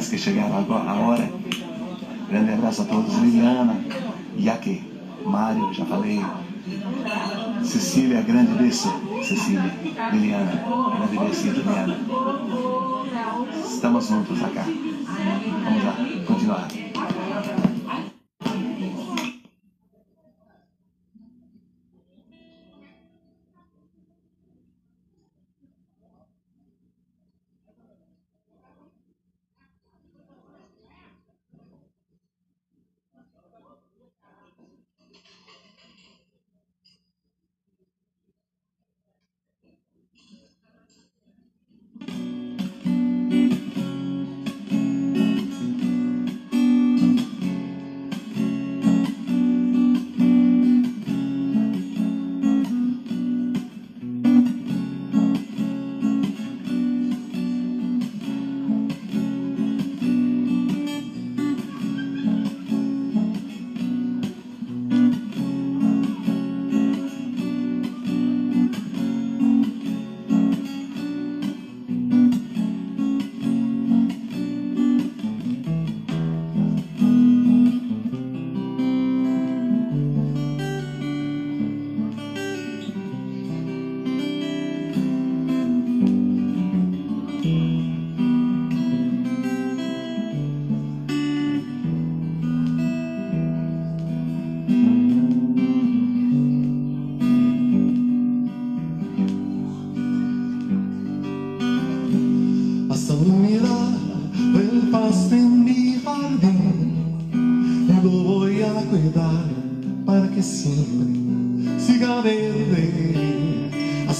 A, a que chegaram agora. hora. Grande abraço a todos. Liliana, Yaque, Mário, já falei. Cecília, grande beijo. Cecília, Liliana, grande beijo, Liliana. Estamos juntos acá. Vamos lá, continuar.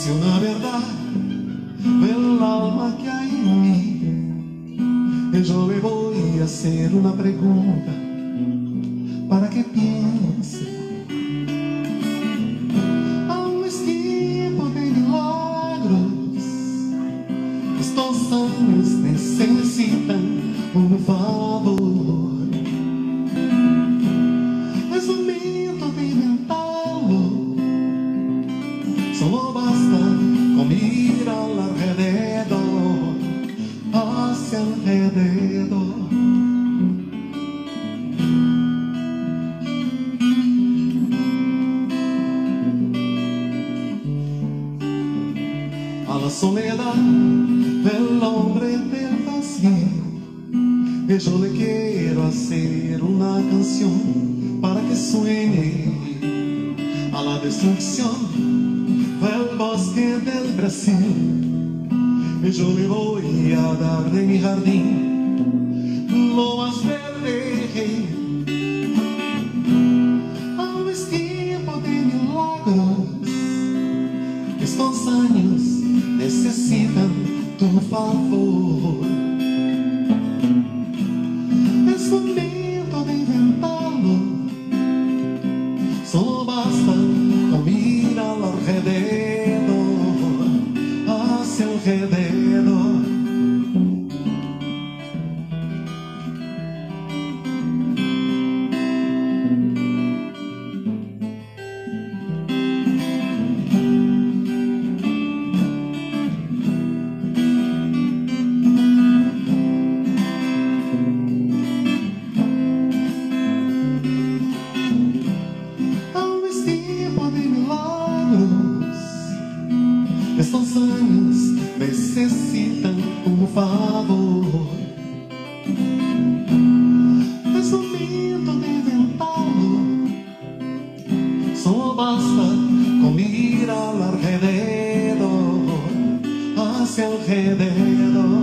se na verdade, pela alma que há em mim, yo le vou a hacer uma pergunta para que piense. Necessitam de um favor.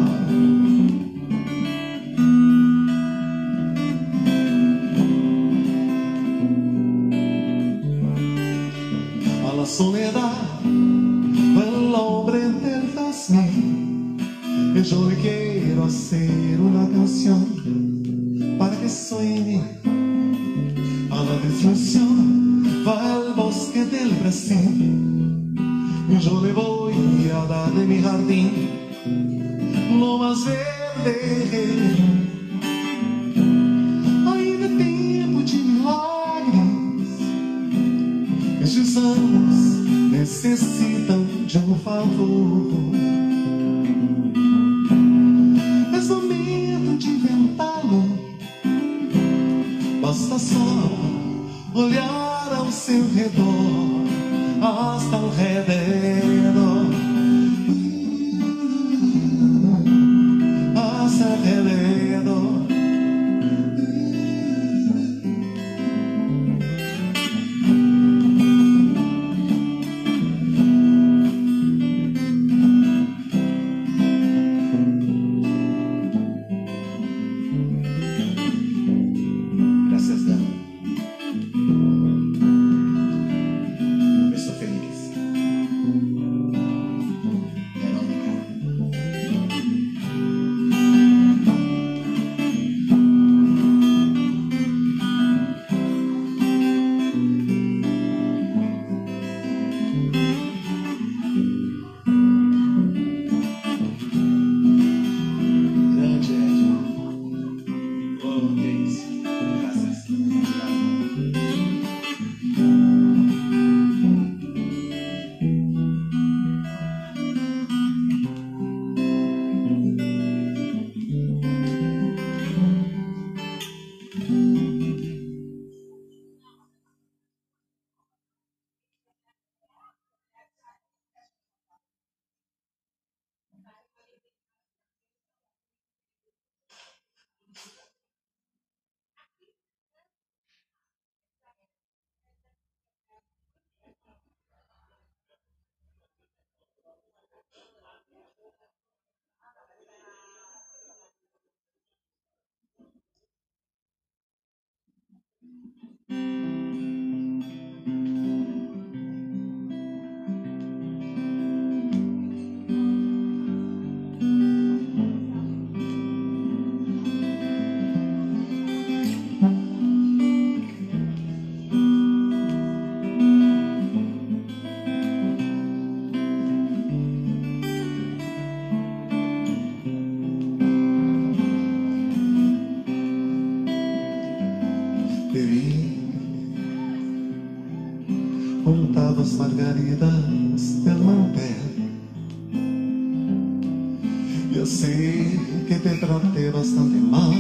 sei que te tratei bastante mal.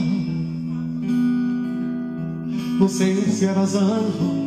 Não sei se eras anjo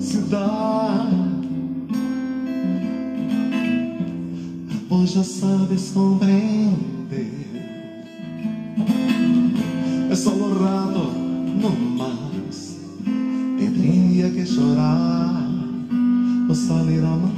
cidade. Pois já sabes compreender. É solo rato, não mais. teria que chorar ou salir a uma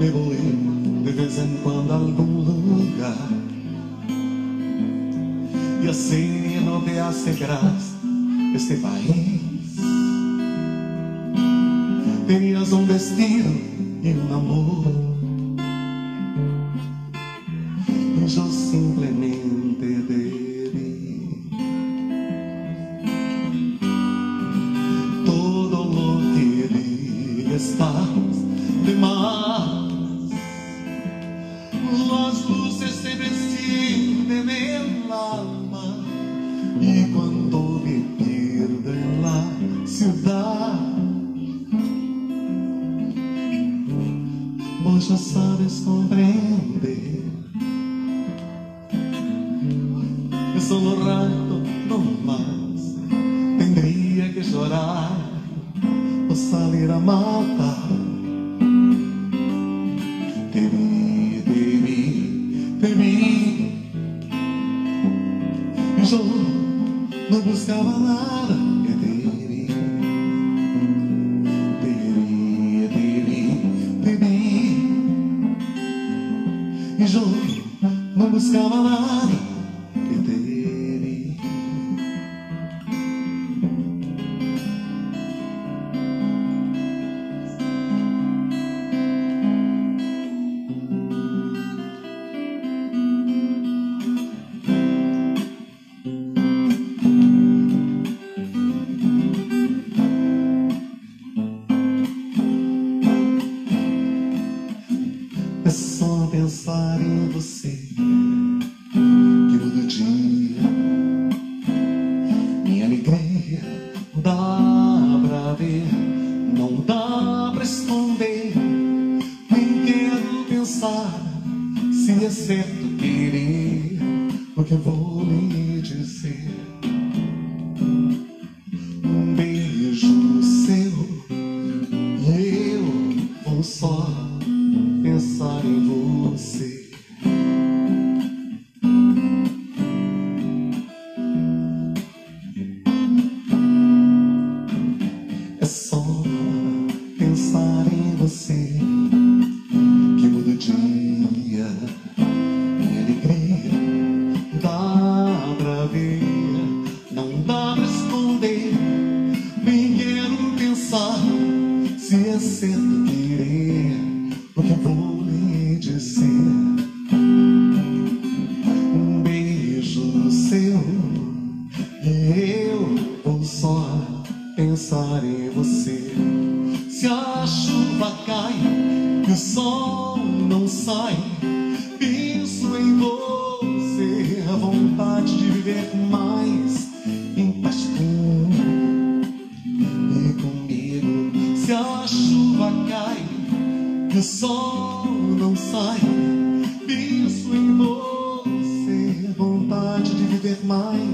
Devo ir de vez em quando a algum lugar E assim não te hace este país Terias um vestido e um amor. João não buscava nada. Eu teria, teria, teria, teria. E João não buscava nada. De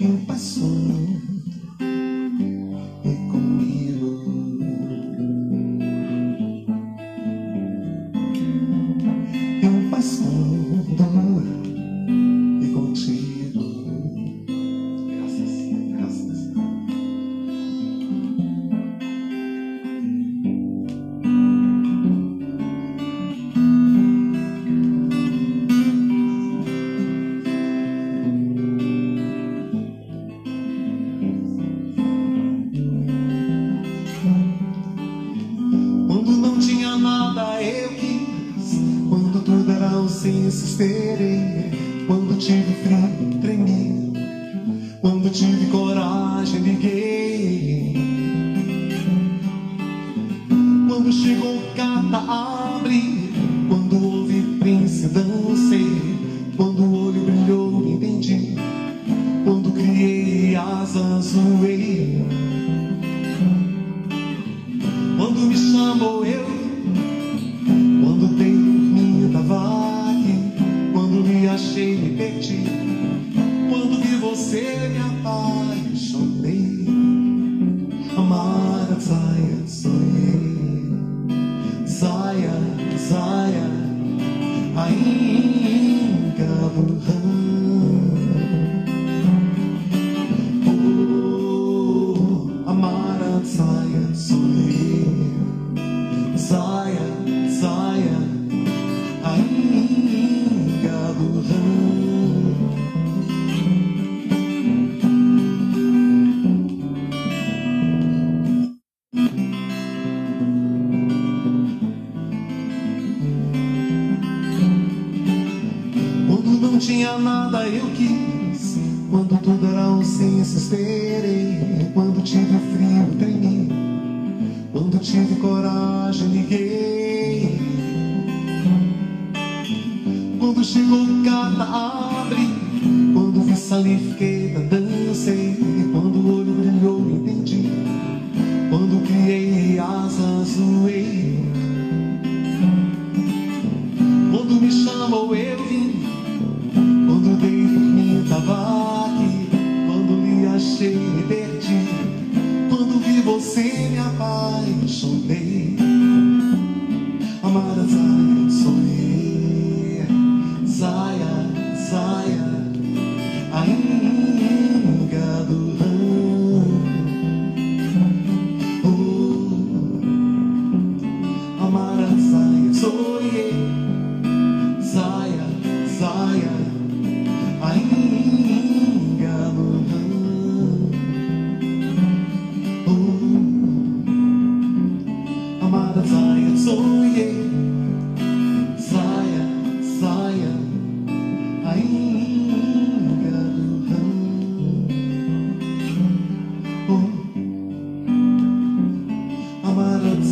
mais em Quando vi salifiqueta dancei Quando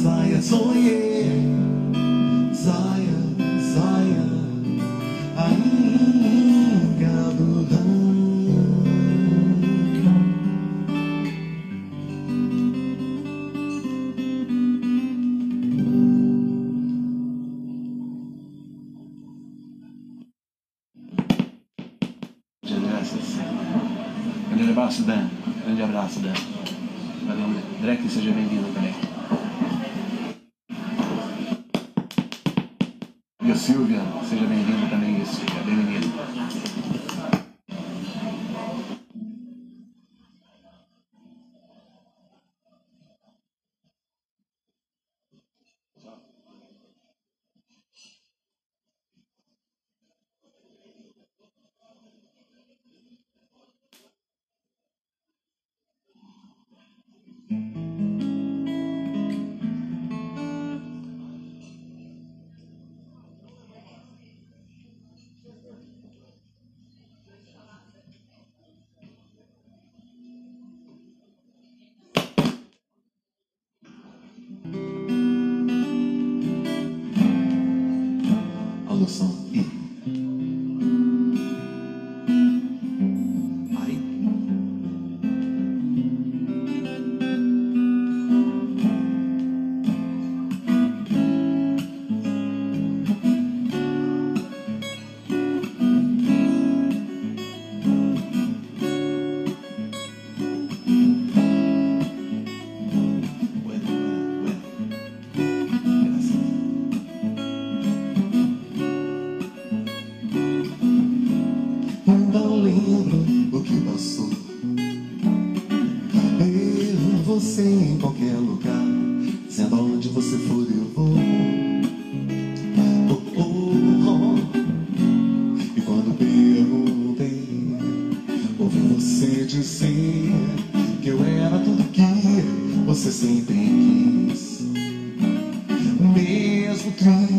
在呀，昨夜 que eu era tudo que você sempre quis. Mesmo que.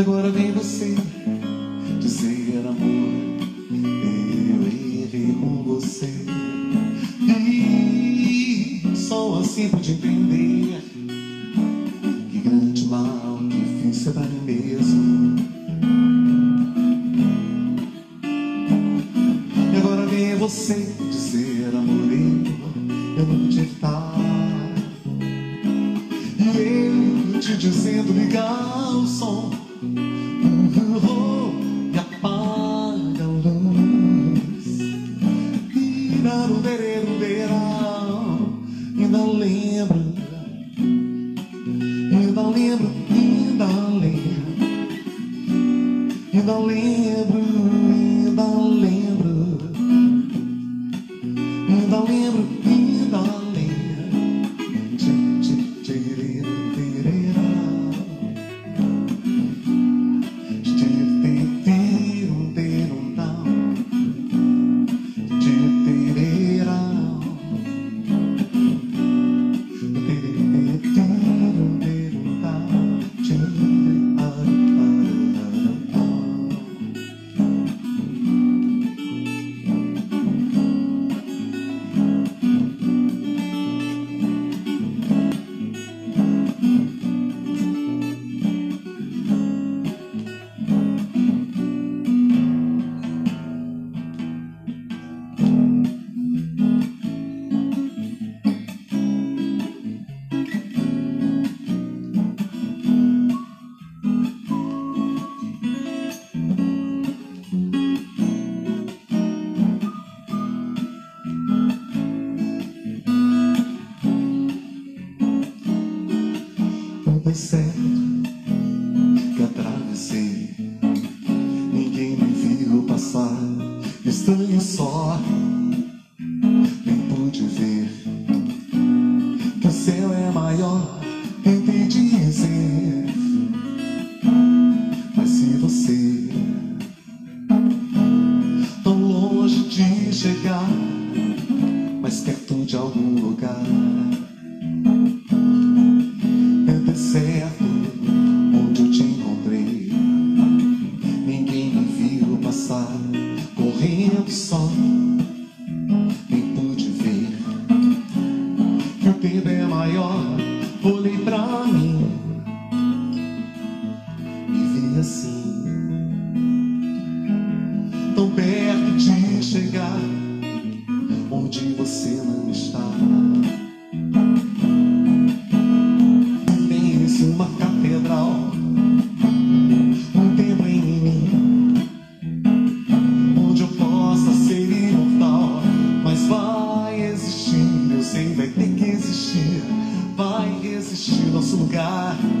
Agora vem você. for lugar.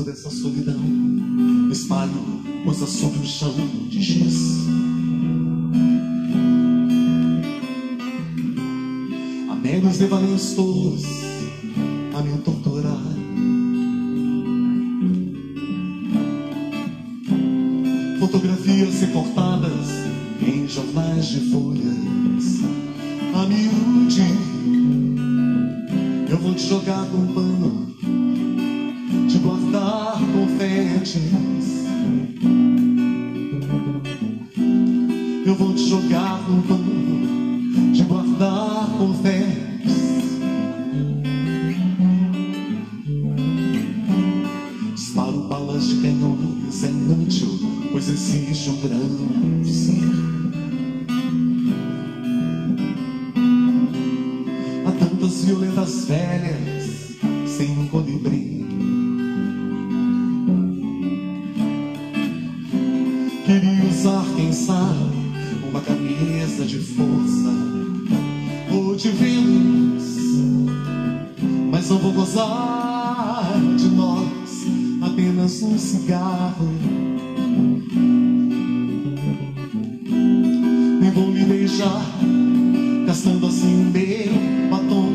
pedaço dessa solidão. Espalho, pois sobre o chão de giz. A meros devaneios tolos a me torturar. Fotografias recortadas em jornais de folhas. A miúde, eu vou te jogar no banho. Queria usar, quem sabe, uma camisa de força ou de Vênus, mas não vou gozar de nós, apenas um cigarro. nem vou me beijar, gastando assim meu batom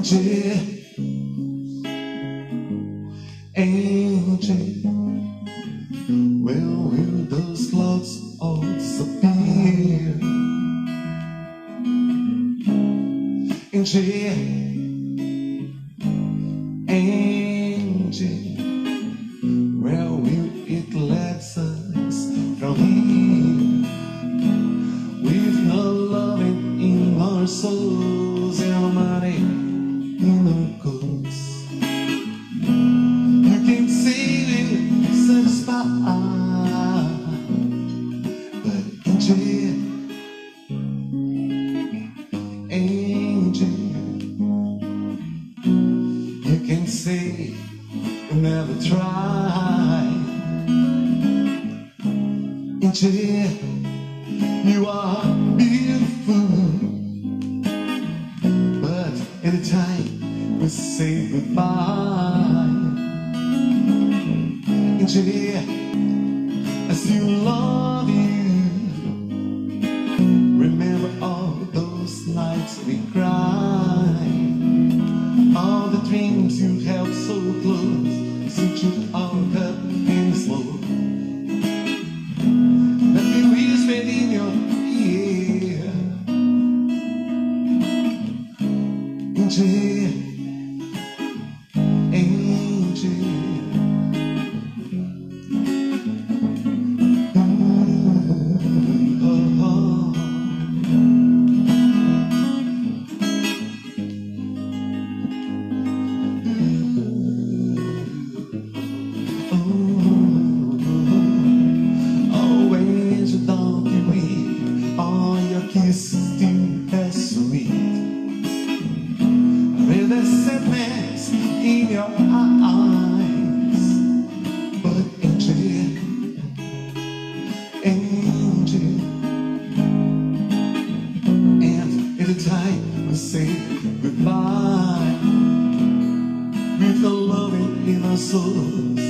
de tragedy I still love you Remember all those nights we cried. All the dreams you held so close. wanted. And in the time we say goodbye, with the love in our souls.